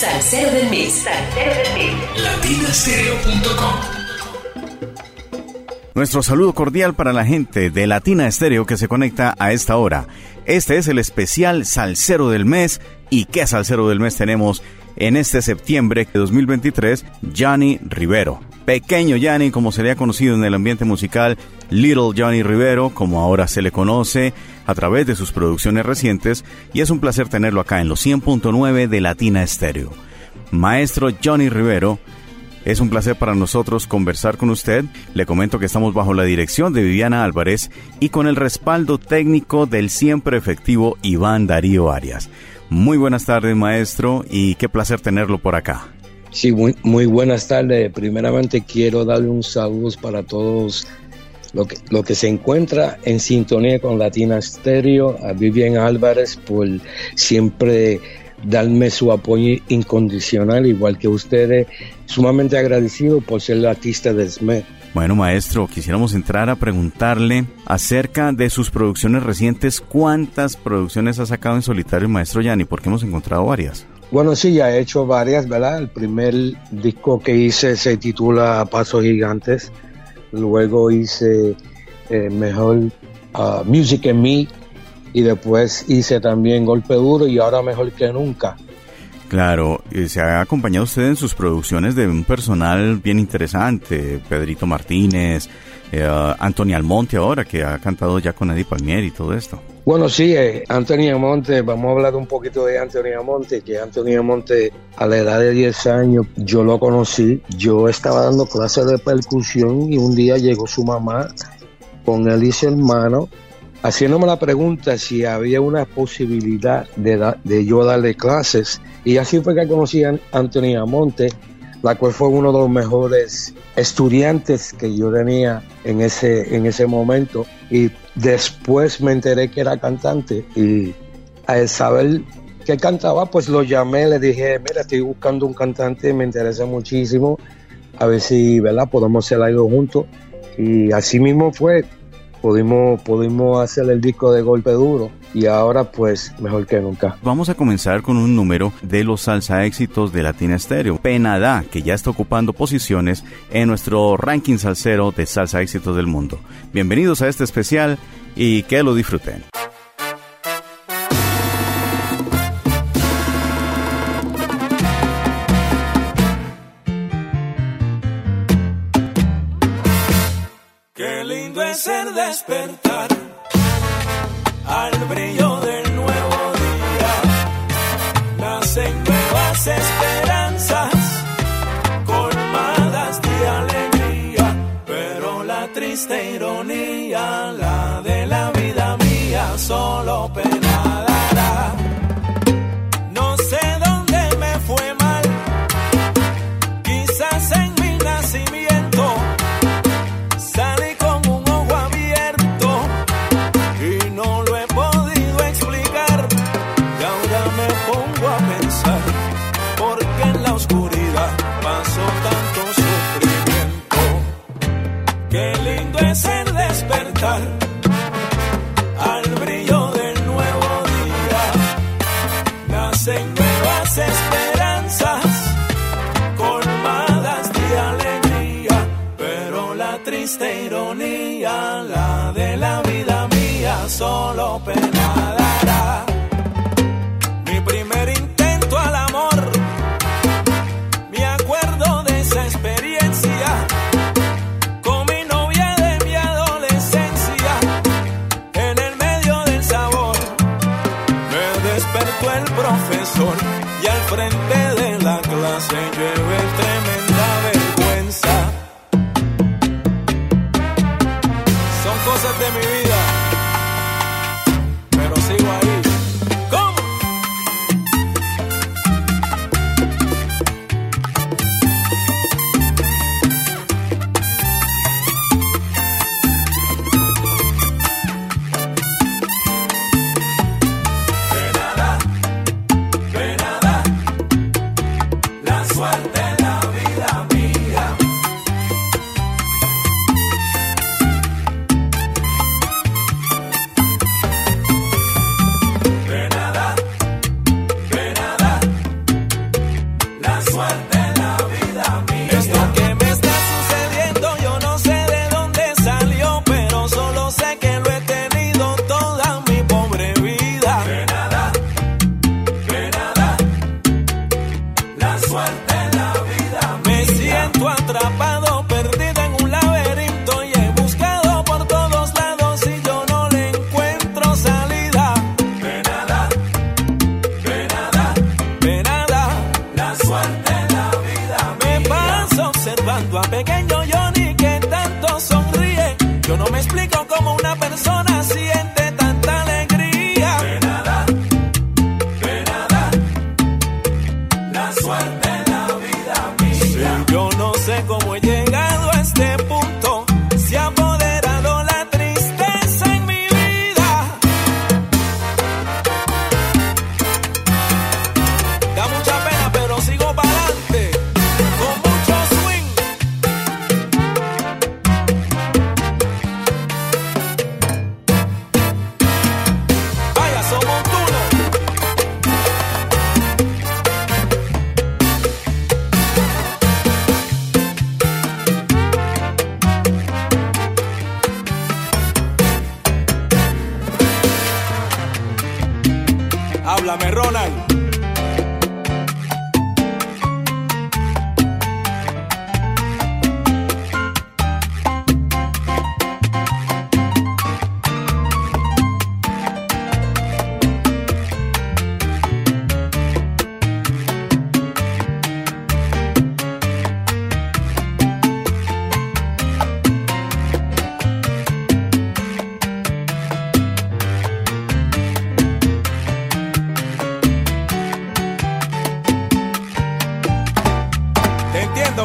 Salsero del mes. Salsero del mes. Latinastereo.com Nuestro saludo cordial para la gente de Latina Estéreo que se conecta a esta hora. Este es el especial Salsero del Mes. ¿Y qué Salsero del Mes tenemos en este septiembre de 2023? Johnny Rivero. Pequeño Johnny, como se le ha conocido en el ambiente musical, Little Johnny Rivero, como ahora se le conoce, a través de sus producciones recientes, y es un placer tenerlo acá en los 100.9 de Latina Estéreo. Maestro Johnny Rivero, es un placer para nosotros conversar con usted. Le comento que estamos bajo la dirección de Viviana Álvarez y con el respaldo técnico del siempre efectivo Iván Darío Arias. Muy buenas tardes, maestro, y qué placer tenerlo por acá. Sí, muy, muy buenas tardes. Primeramente quiero darle un saludo para todos lo que, lo que se encuentra en sintonía con Latina Stereo, a Vivian Álvarez por siempre darme su apoyo incondicional, igual que ustedes, sumamente agradecido por ser el artista de SME. Bueno, maestro, quisiéramos entrar a preguntarle acerca de sus producciones recientes. ¿Cuántas producciones ha sacado en solitario maestro Yanni? Porque hemos encontrado varias. Bueno, sí, ya he hecho varias, ¿verdad? El primer disco que hice se titula Pasos Gigantes. Luego hice eh, Mejor uh, Music en Me, y después hice también Golpe Duro y ahora mejor que nunca. Claro, se ha acompañado usted en sus producciones de un personal bien interesante, Pedrito Martínez, eh, Antonio Almonte ahora, que ha cantado ya con Eddie Palmieri y todo esto. Bueno, sí, eh, Antonio Almonte, vamos a hablar un poquito de Antonio Almonte, que Antonio Almonte a la edad de 10 años yo lo conocí, yo estaba dando clases de percusión y un día llegó su mamá con él y su hermano haciéndome la pregunta si había una posibilidad de, de yo darle clases. Y así fue que conocí a Antonio Monte, la cual fue uno de los mejores estudiantes que yo tenía en ese, en ese momento. Y después me enteré que era cantante y al saber que cantaba, pues lo llamé, le dije, mira, estoy buscando un cantante, me interesa muchísimo, a ver si. Podemos hacer algo juntos. Y así mismo fue, pudimos, pudimos hacer el disco de golpe duro y ahora pues mejor que nunca. Vamos a comenzar con un número de los salsa éxitos de Latina Stereo. Penada, que ya está ocupando posiciones en nuestro ranking salsero de salsa éxitos del mundo. Bienvenidos a este especial y que lo disfruten. Despertar al brillo del nuevo día. Nacen nuevas esperanzas, colmadas de alegría, pero la triste ironía, la de la vida mía, solo al suerte en la vida. Me siento atrapado.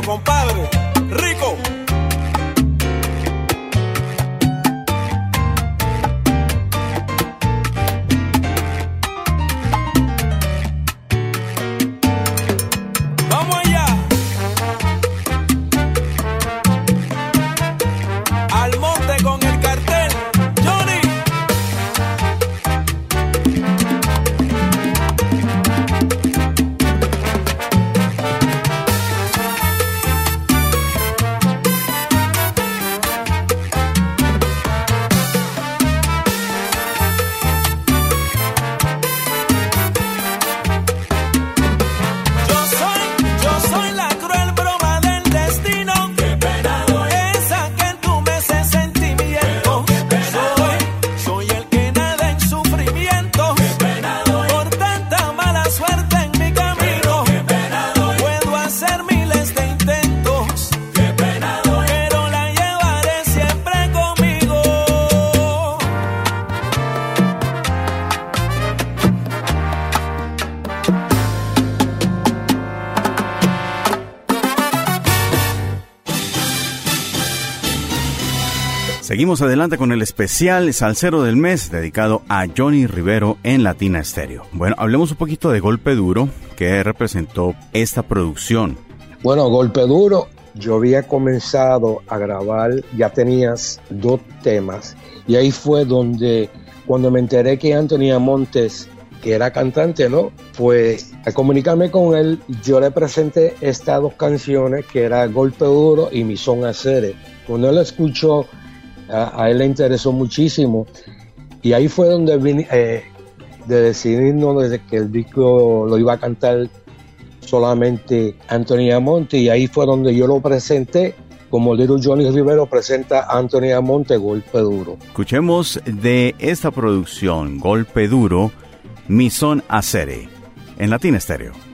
compadre. Rico. Seguimos adelante con el especial Salcero del Mes dedicado a Johnny Rivero en Latina Estéreo. Bueno, hablemos un poquito de Golpe Duro que representó esta producción. Bueno, Golpe Duro, yo había comenzado a grabar, ya tenías dos temas y ahí fue donde cuando me enteré que Antonio Montes que era cantante, ¿no? Pues al comunicarme con él, yo le presenté estas dos canciones que era Golpe Duro y Mi Son Acere. Cuando él escuchó a, él le interesó muchísimo. Y ahí fue donde vine, eh, de decidirnos desde que el disco lo iba a cantar solamente Antonio Monte y ahí fue donde yo lo presenté como Little Johnny Rivero presenta a Antonio Monte Golpe Duro. Escuchemos de esta producción Golpe Duro, Mi Son Acere, en Latina Estéreo.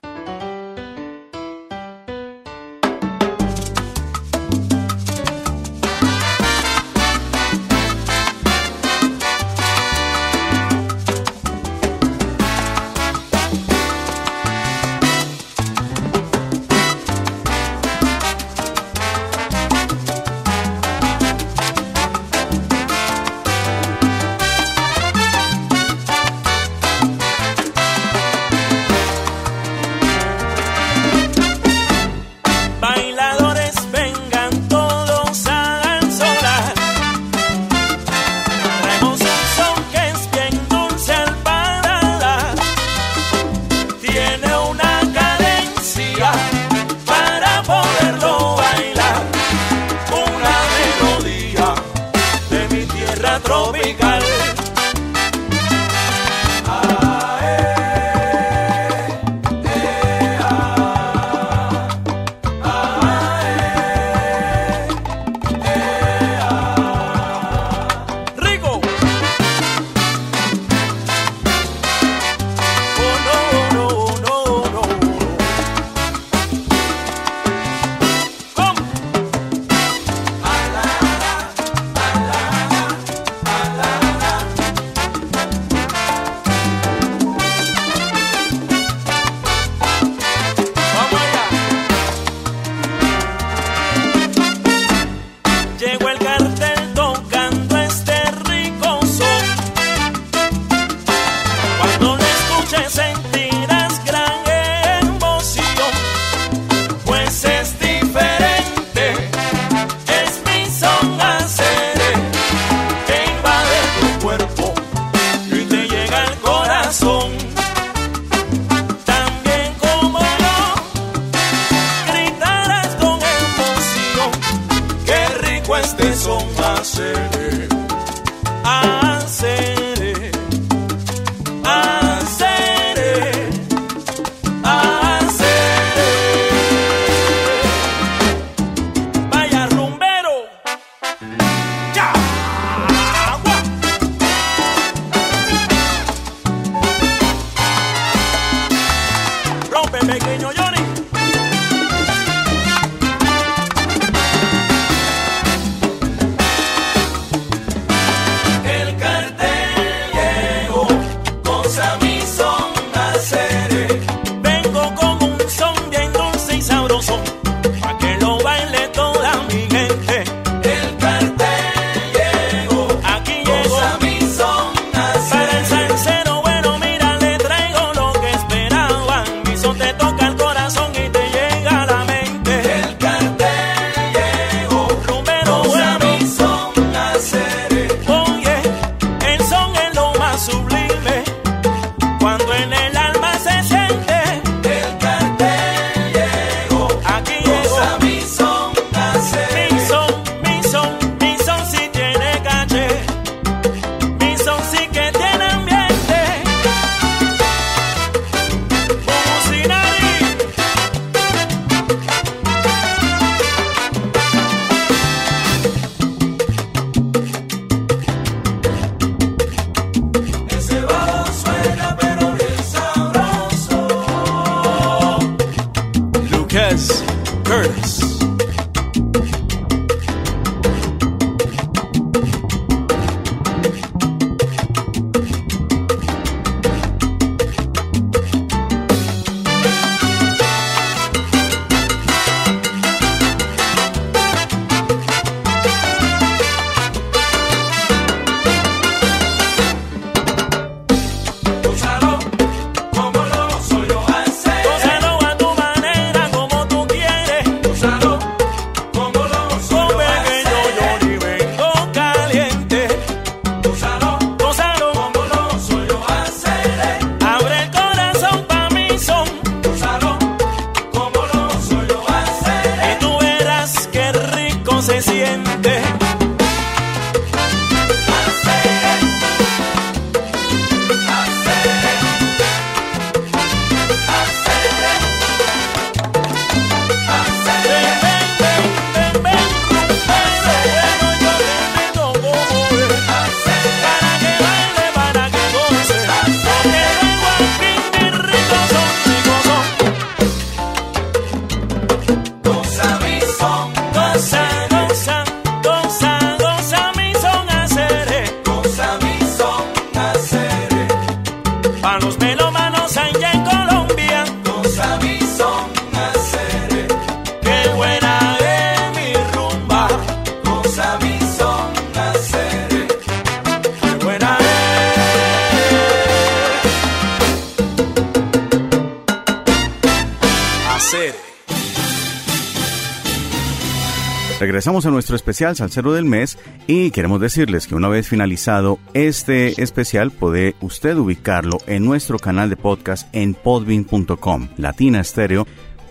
Regresamos a nuestro especial Salsero del Mes y queremos decirles que una vez finalizado este especial puede usted ubicarlo en nuestro canal de podcast en podbean.com, Latina Estéreo.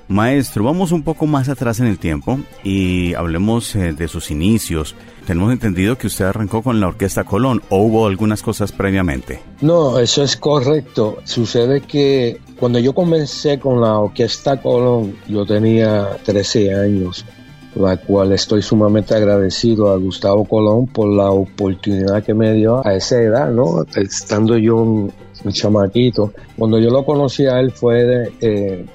Maestro, vamos un poco más atrás en el tiempo y hablemos eh, de sus inicios. Tenemos entendido que usted arrancó con la Orquesta Colón o hubo algunas cosas previamente. No, eso es correcto. Sucede que cuando yo comencé con la Orquesta Colón, yo tenía 13 años, la cual estoy sumamente agradecido a Gustavo Colón por la oportunidad que me dio a esa edad, ¿no? Estando yo un, chamaquito. Cuando yo lo conocí a él fue eh,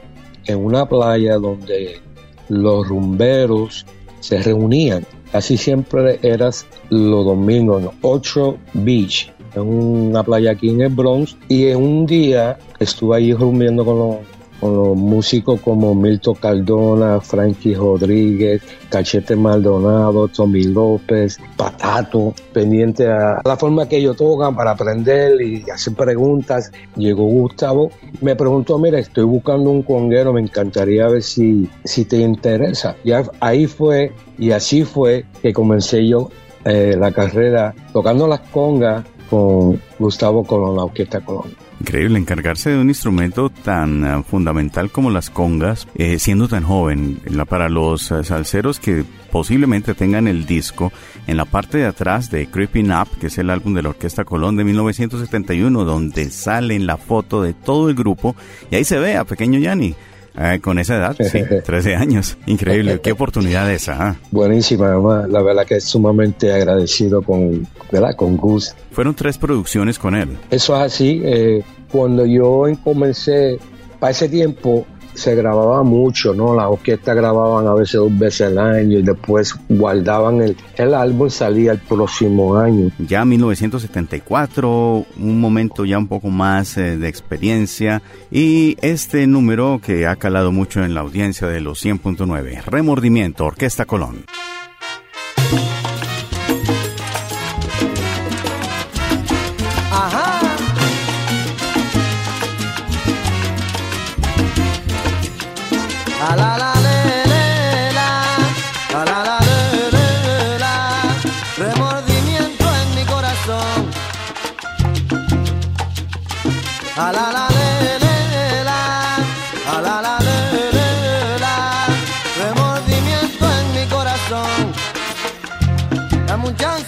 en una playa donde los rumberos se reunían. Casi siempre eras los domingos, ¿no? 8 Beach, en una playa aquí en el Bronx. Y en un día estuve ahí rumbeando con los, con los músicos como Milton Cardona, Frankie Rodríguez, Cachete Maldonado, Tommy López, Patato, pendiente a la forma que ellos tocan para aprender y hacer preguntas. Llegó Gustavo, me preguntó, mira, estoy buscando un conguero, me encantaría ver si, si te interesa. Y ahí fue, y así fue que comencé yo eh, la carrera tocando las congas con Gustavo Colón, la Orquesta Colón. Increíble encargarse de un instrumento tan uh, fundamental como las congas, eh, siendo tan joven. Para los uh, salseros que posiblemente tengan el disco en la parte de atrás de Creeping Up, que es el álbum de la Orquesta Colón de 1971, donde sale en la foto de todo el grupo, y ahí se ve a Pequeño Yanni. Eh, con esa edad, sí, 13 años. Increíble, qué oportunidad esa. ¿eh? Buenísima, además, la verdad que es sumamente agradecido con, ¿verdad? con Gus. Fueron tres producciones con él. Eso es así. Eh, cuando yo comencé, para ese tiempo, se grababa mucho, ¿no? Las orquestas grababan a veces dos veces al año y después guardaban el, el álbum, salía el próximo año. Ya 1974, un momento ya un poco más eh, de experiencia y este número que ha calado mucho en la audiencia de los 100.9, Remordimiento, Orquesta Colón.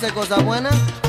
dice cosas buenas.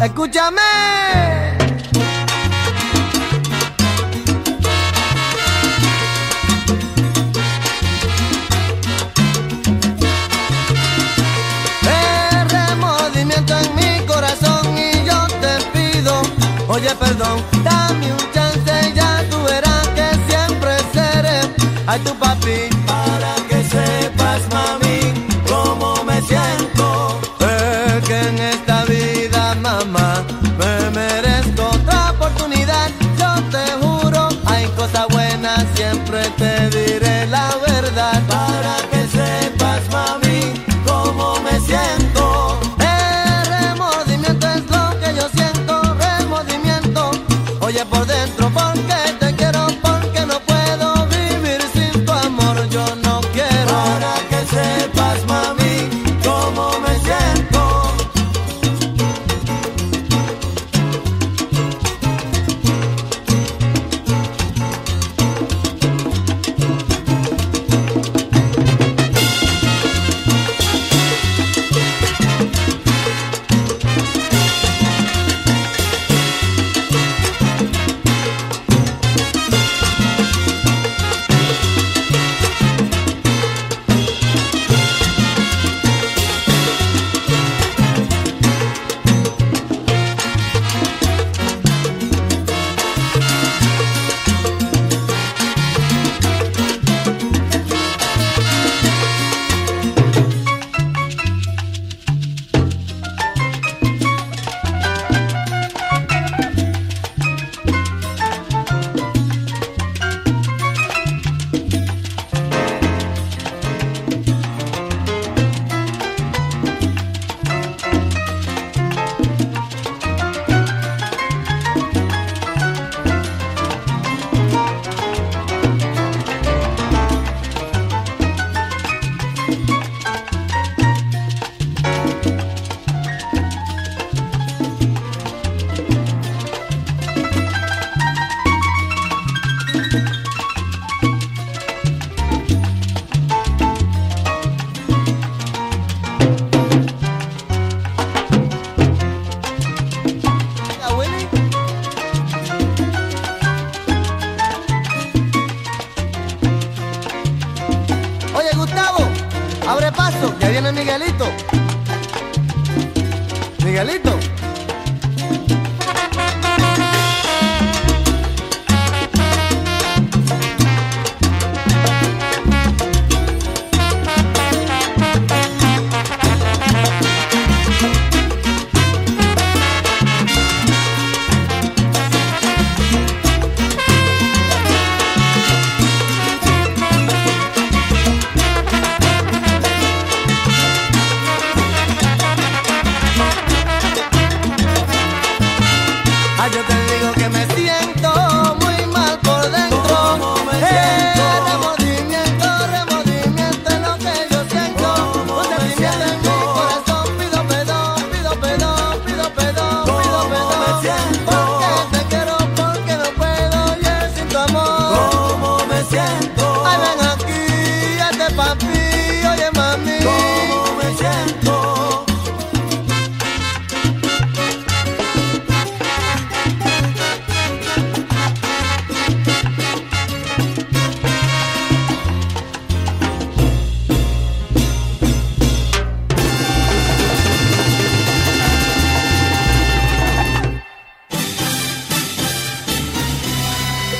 Escúchame.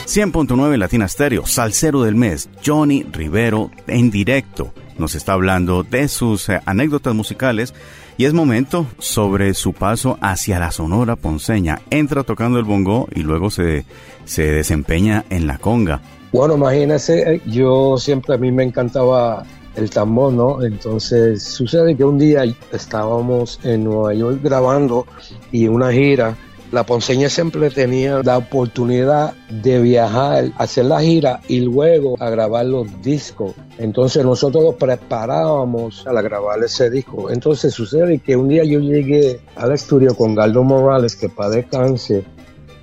100.9 Latina Stereo, Salsero del Mes, Johnny Rivero en directo. Nos está hablando de sus eh, anécdotas musicales y es momento sobre su paso hacia la Sonora Ponceña. Entra tocando el bongo y luego se, se desempeña en la conga. Bueno, imagínese, eh, yo siempre a mí me encantaba el tambor, ¿no? Entonces sucede que un día estábamos en Nueva York grabando y una gira. La Ponceña siempre tenía la oportunidad de viajar, hacer la gira y luego a grabar los discos. Entonces nosotros nos preparábamos a grabar ese disco. Entonces sucede que un día yo llegué al estudio con Galdo Morales, que para descanse,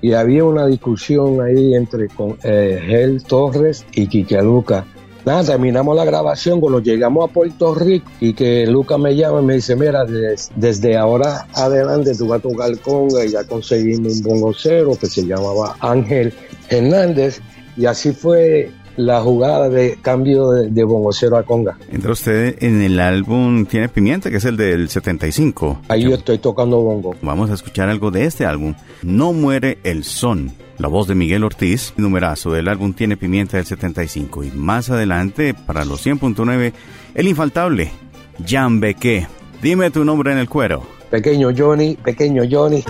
y había una discusión ahí entre con, eh, Gel Torres y Quique Luca Nada, terminamos la grabación cuando llegamos a Puerto Rico y que Luca me llama y me dice, mira, desde ahora adelante tú vas a tocar conga y ya conseguimos un bongocero que se llamaba Ángel Hernández y así fue la jugada de cambio de, de bongocero a conga. Entra usted en el álbum Tiene Pimienta, que es el del 75. Ahí yo estoy tocando bongo. Vamos a escuchar algo de este álbum. No muere el son. La voz de Miguel Ortiz, numerazo del álbum Tiene Pimienta del 75. Y más adelante, para los 100.9, el infaltable, Jan Beque. Dime tu nombre en el cuero. Pequeño Johnny, pequeño Johnny.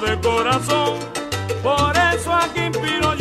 Mi son. No muere nuestro son.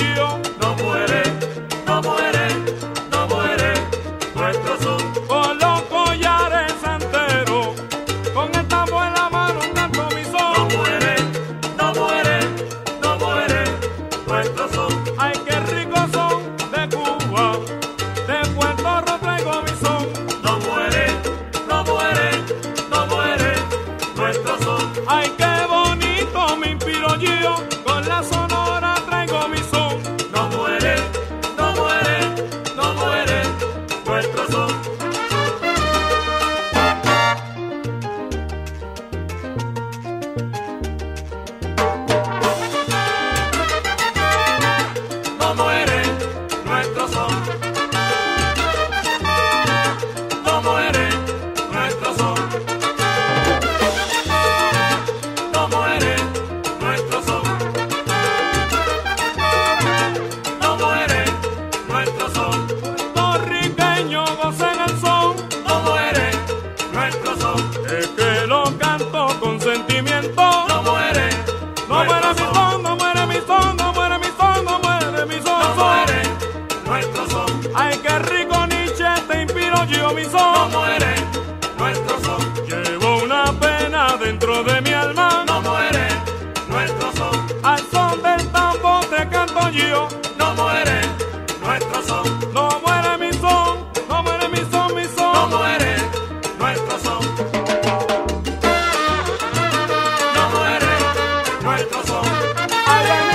corazón.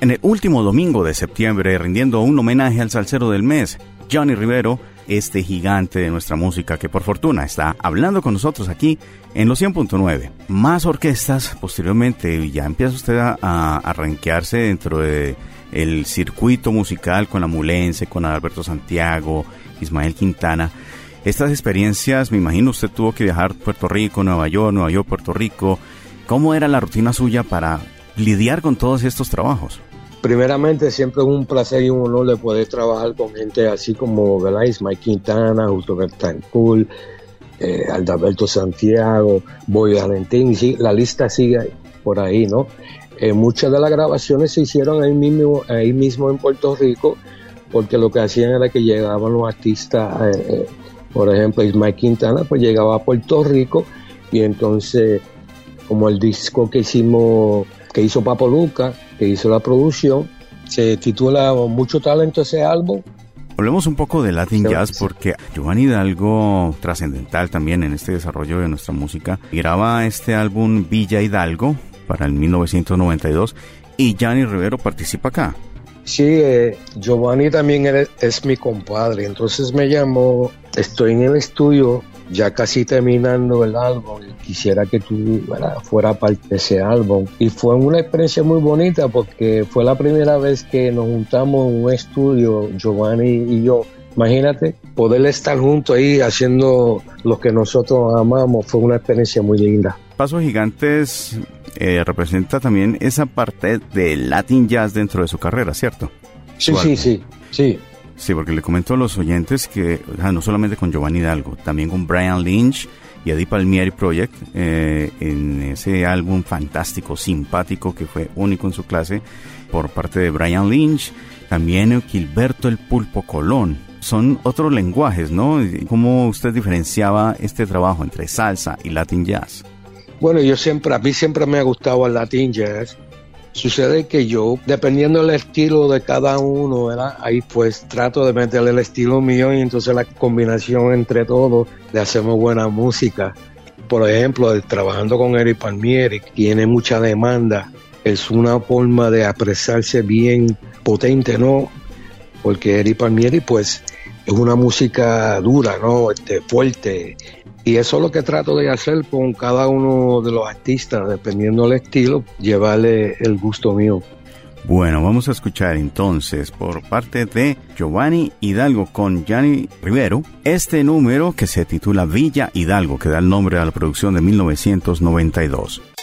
En el último domingo de septiembre rindiendo un homenaje al salsero del mes, Johnny Rivero, este gigante de nuestra música que por fortuna está hablando con nosotros aquí en los 100.9. Más orquestas posteriormente ya empieza usted a, a arranquearse dentro de el circuito musical con la Mulense, con Alberto Santiago, Ismael Quintana. Estas experiencias, me imagino usted tuvo que viajar Puerto Rico, Nueva York, Nueva York, Puerto Rico. ¿Cómo era la rutina suya para lidiar con todos estos trabajos? Primeramente, siempre es un placer y un honor de poder trabajar con gente así como ¿verdad? Ismael Quintana, Justo Bertancul, eh, Aldaberto Santiago, Boy Valentín, sí, la lista sigue por ahí, ¿no? Eh, muchas de las grabaciones se hicieron ahí mismo, ahí mismo en Puerto Rico, porque lo que hacían era que llegaban los artistas, eh, eh, por ejemplo, Ismael Quintana, pues llegaba a Puerto Rico y entonces, como el disco que hicimos, que hizo Papo Luca, que hizo la producción, se titula Mucho Talento ese álbum, Hablemos un poco de Latin Sí, Jazz porque Giovanni Hidalgo, trascendental también en este desarrollo de nuestra música, graba este álbum Villa Hidalgo para el 1992 y Gianni Rivero participa acá. Sí, eh, Giovanni también es, es mi compadre, entonces me llamó, estoy en el estudio ya casi terminando el álbum, y quisiera que tú ¿verdad? fuera parte de ese álbum. Y fue una experiencia muy bonita porque fue la primera vez que nos juntamos en un estudio, Giovanni y yo. Imagínate, poder estar juntos ahí haciendo lo que nosotros amamos fue una experiencia muy linda. Pasos Gigantes eh, representa también esa parte del Latin Jazz dentro de su carrera, ¿cierto? Sí, sí, sí, sí. Sí, porque le comento a los oyentes que no solamente con Giovanni Hidalgo, también con Brian Lynch y Eddie Palmieri Project, eh, en ese álbum fantástico, simpático, que fue único en su clase, por parte de Brian Lynch, también Gilberto el Pulpo Colón. Son otros lenguajes, ¿no? ¿Cómo usted diferenciaba este trabajo entre salsa y Latin Jazz? Bueno, yo siempre, a mí siempre me ha gustado el Latin Jazz. Sucede que yo, dependiendo del estilo de cada uno, ¿verdad? ahí pues trato de meterle el estilo mío y entonces la combinación entre todos le hacemos buena música. Por ejemplo, trabajando con Eric Palmieri, tiene mucha demanda, es una forma de apresarse bien potente, ¿no? Porque Eric Palmieri pues es una música dura, ¿no? Este, fuerte, y eso es lo que trato de hacer con cada uno de los artistas, dependiendo del estilo, llevarle el gusto mío. Bueno, vamos a escuchar entonces por parte de Giovanni Hidalgo con Gianni Rivero este número que se titula Villa Hidalgo, que da el nombre a la producción de 1992.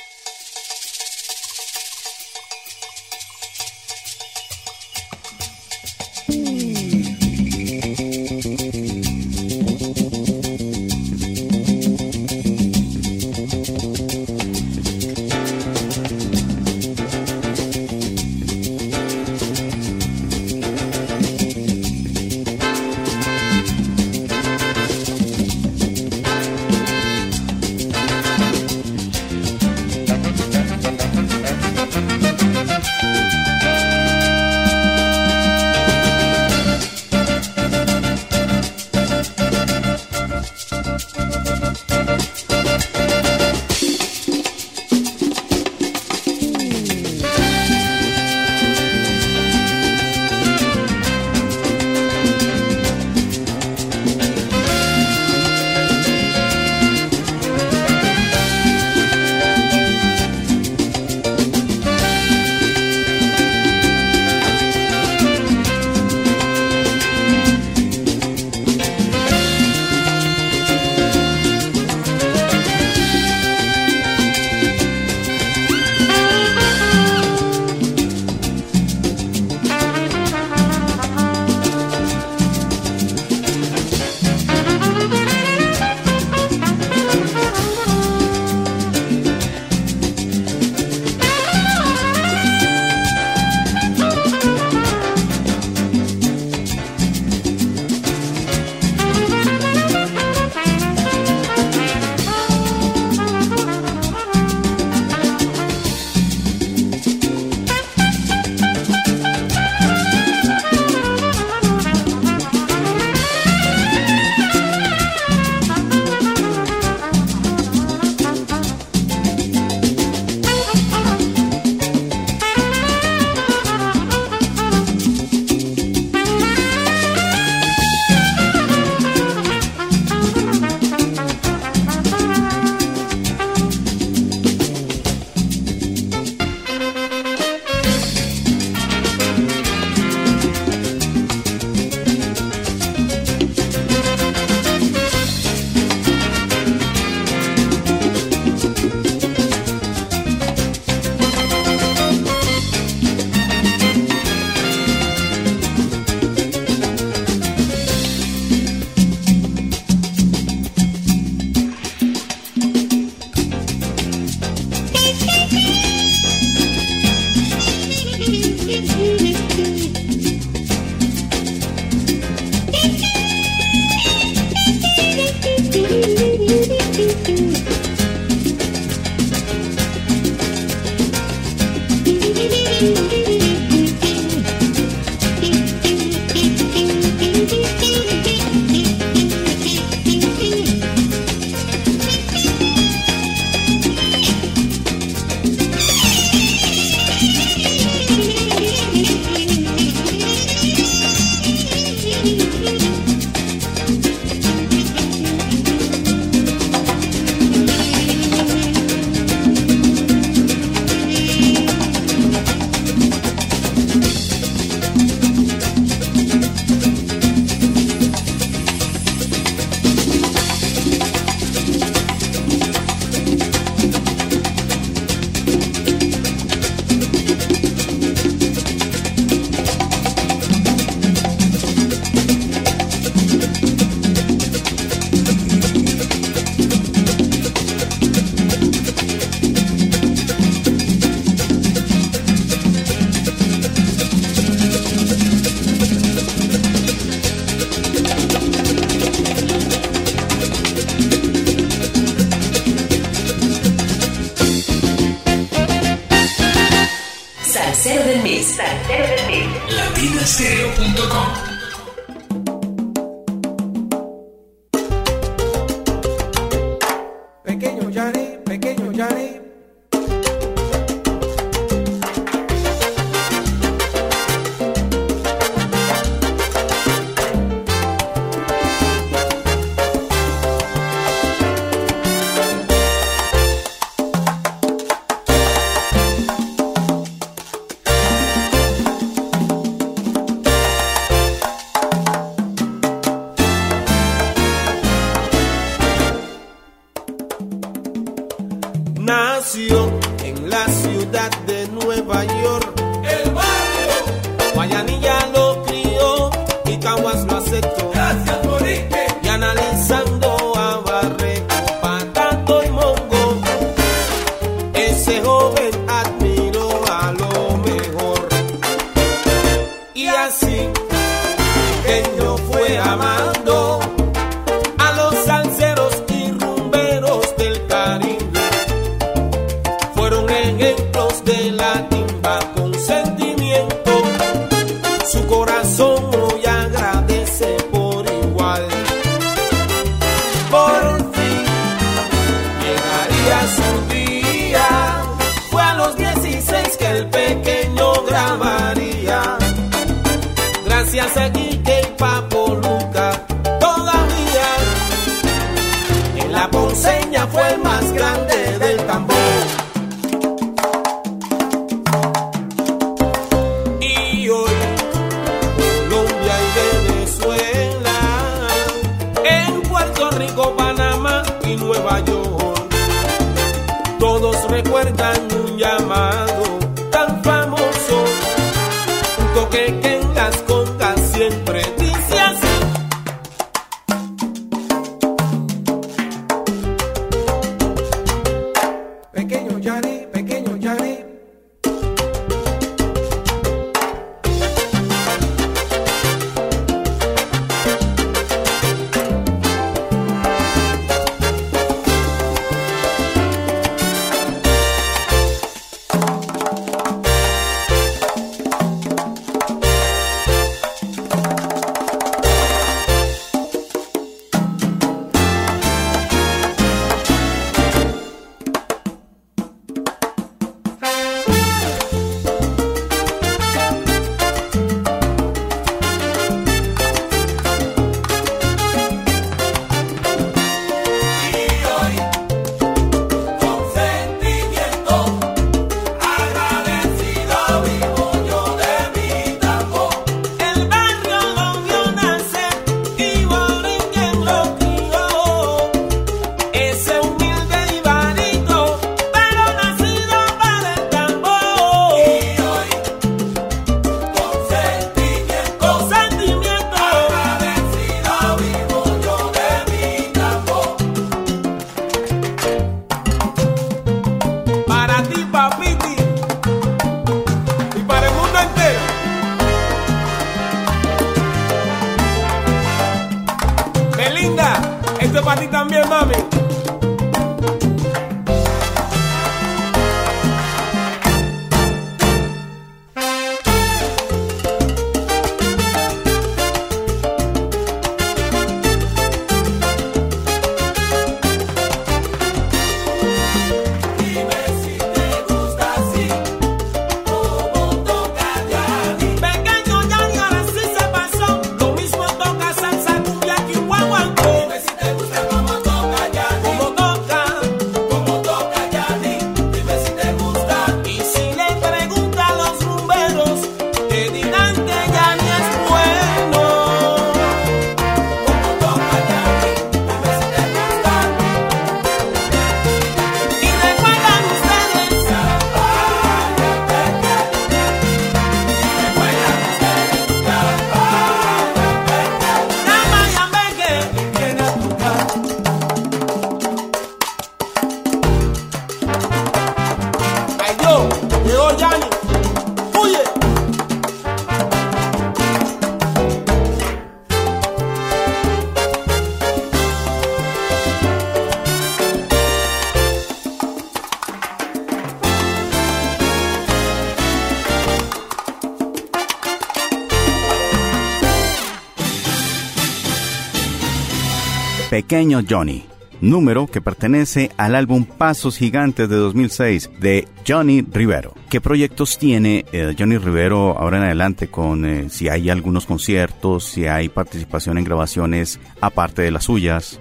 Pequeño Johnny, número que pertenece al álbum Pasos Gigantes de 2006 de Johnny Rivero. ¿Qué proyectos tiene eh, Johnny Rivero ahora en adelante con eh, si hay algunos conciertos, si hay participación en grabaciones aparte de las suyas?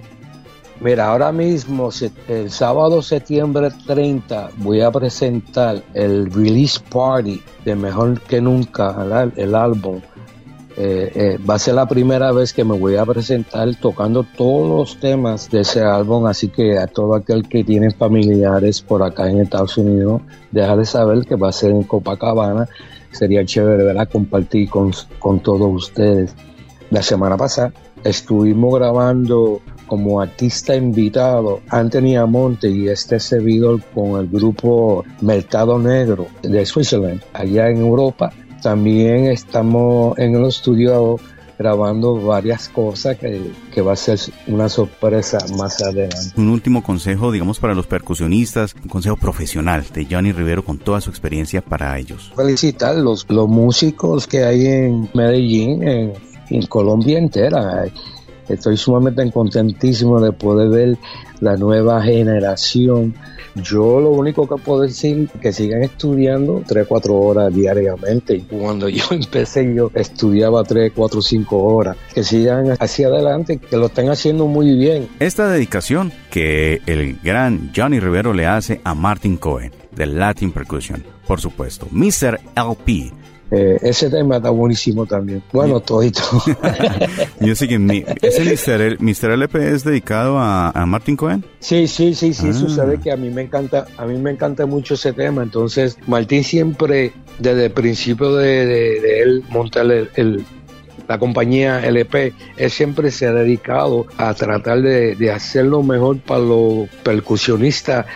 Mira, ahora mismo, el sábado septiembre 30, voy a presentar el release party de Mejor que Nunca, el, álbum. Eh, eh, va a ser la primera vez que me voy a presentar tocando todos los temas de ese álbum, así que a todo aquel que tiene familiares por acá en Estados Unidos, de saber que va a ser en Copacabana. Sería chévere ¿verdad? compartir con, con todos ustedes. La semana pasada estuvimos grabando como artista invitado Anthony Amonte y este servidor con el grupo Mercado Negro de Switzerland, allá en Europa. También estamos en el estudio grabando varias cosas que, que, va a ser una sorpresa más adelante. Un último consejo, digamos, para los percusionistas, un consejo profesional de Johnny Rivero con toda su experiencia para ellos. Felicitar los, los músicos que hay en Medellín, en, en Colombia entera. Estoy sumamente contentísimo de poder ver la nueva generación. Yo lo único que puedo decir es que sigan estudiando 3, 4 horas diariamente. Cuando yo empecé yo estudiaba 3, 4, 5 horas. Que sigan hacia adelante, que lo estén haciendo muy bien. Esta dedicación que el gran Johnny Rivero le hace a Martin Cohen de Latin Percussion, por supuesto. Mr. LP eh, ese tema está buenísimo también. Bueno, todito. Yo sé que mi, ese Mr. LP es dedicado a, Martin Cohen. Sí, sí, sí, sí. Ah. Sucede que a mí me encanta, a mí me encanta mucho ese tema. Entonces, Martín siempre, desde el principio de, él montar el, la compañía LP, él siempre se ha dedicado a tratar de, de hacerlo mejor para los percusionistas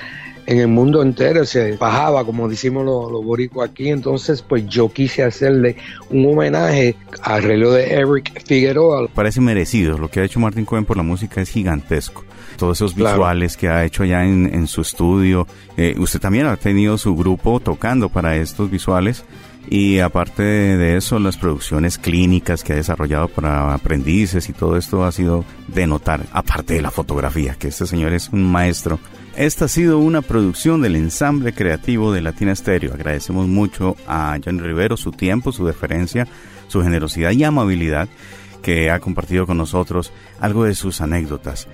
en el mundo entero se bajaba, como decimos los, los aquí. Entonces, pues yo quise hacerle un homenaje al reloj de Eric Figueroa. Parece merecido. Lo que ha hecho Martin Cohen por la música es gigantesco. Todos esos visuales que ha hecho allá en, su estudio. Eh, usted también ha tenido su grupo tocando para estos visuales. Y aparte de eso, las producciones clínicas que ha desarrollado para aprendices y todo esto ha sido de notar, aparte de la fotografía, que este señor es un maestro esta ha sido una producción del ensamble creativo de Latina Stereo. Agradecemos mucho a Johnny Rivero su tiempo, su deferencia, su generosidad y amabilidad que ha compartido con nosotros algo de sus anécdotas.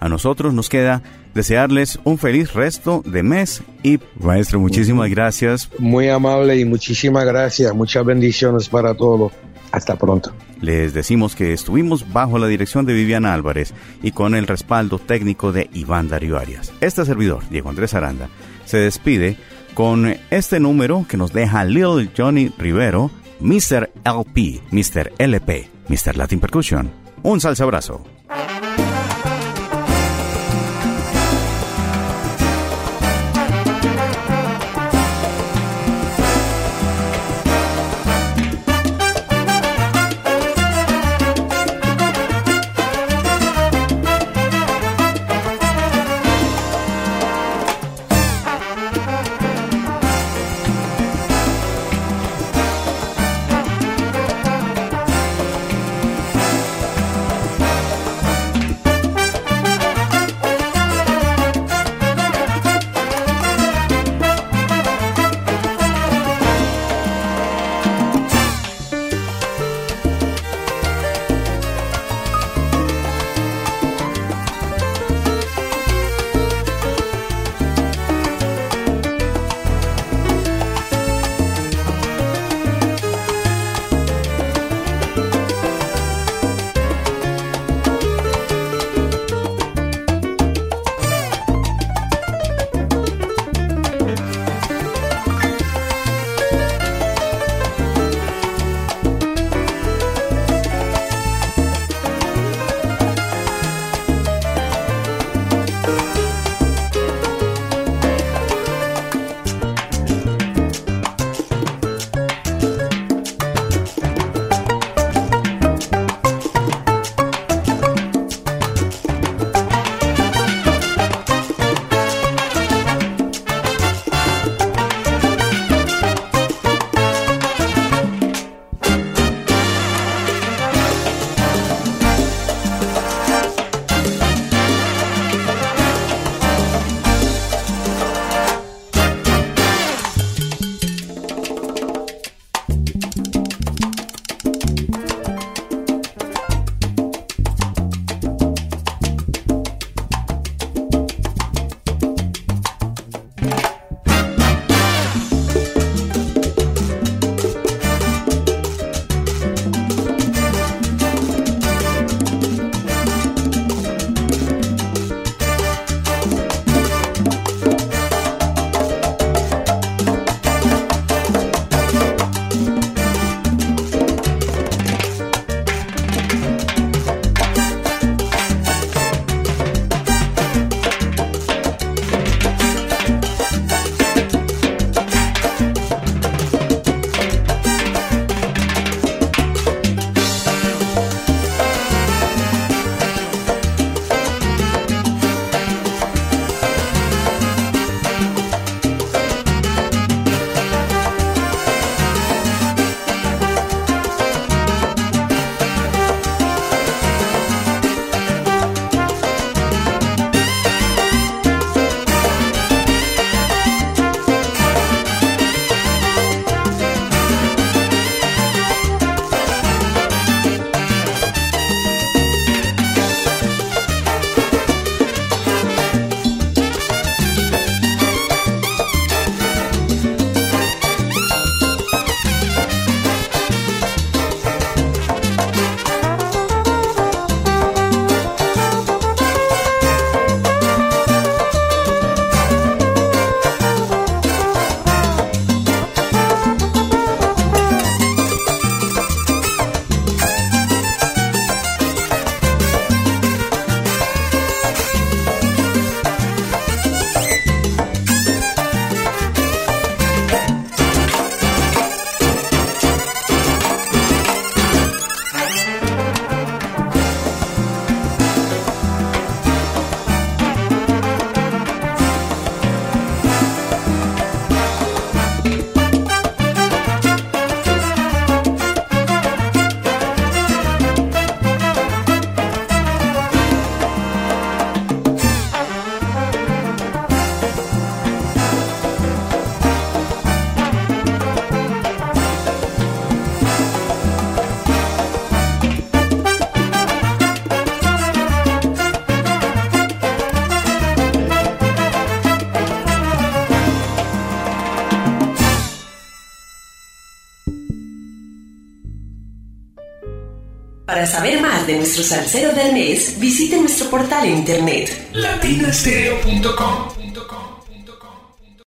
A nosotros nos queda desearles un feliz resto de mes y maestro, muchísimas gracias. Muy amable y muchísimas gracias. Muchas bendiciones para todos. Hasta pronto. Les decimos que estuvimos bajo la dirección de Viviana Álvarez y con el respaldo técnico de Iván Darío Arias. Este servidor, Diego Andrés Aranda, se despide con este número que nos deja Lil Johnny Rivero, Mr. LP, Mr. LP, Mr. Latin Percussion. Un salsa abrazo. Saber más de nuestro salsero del mes, visite nuestro portal en internet latinastereo.com.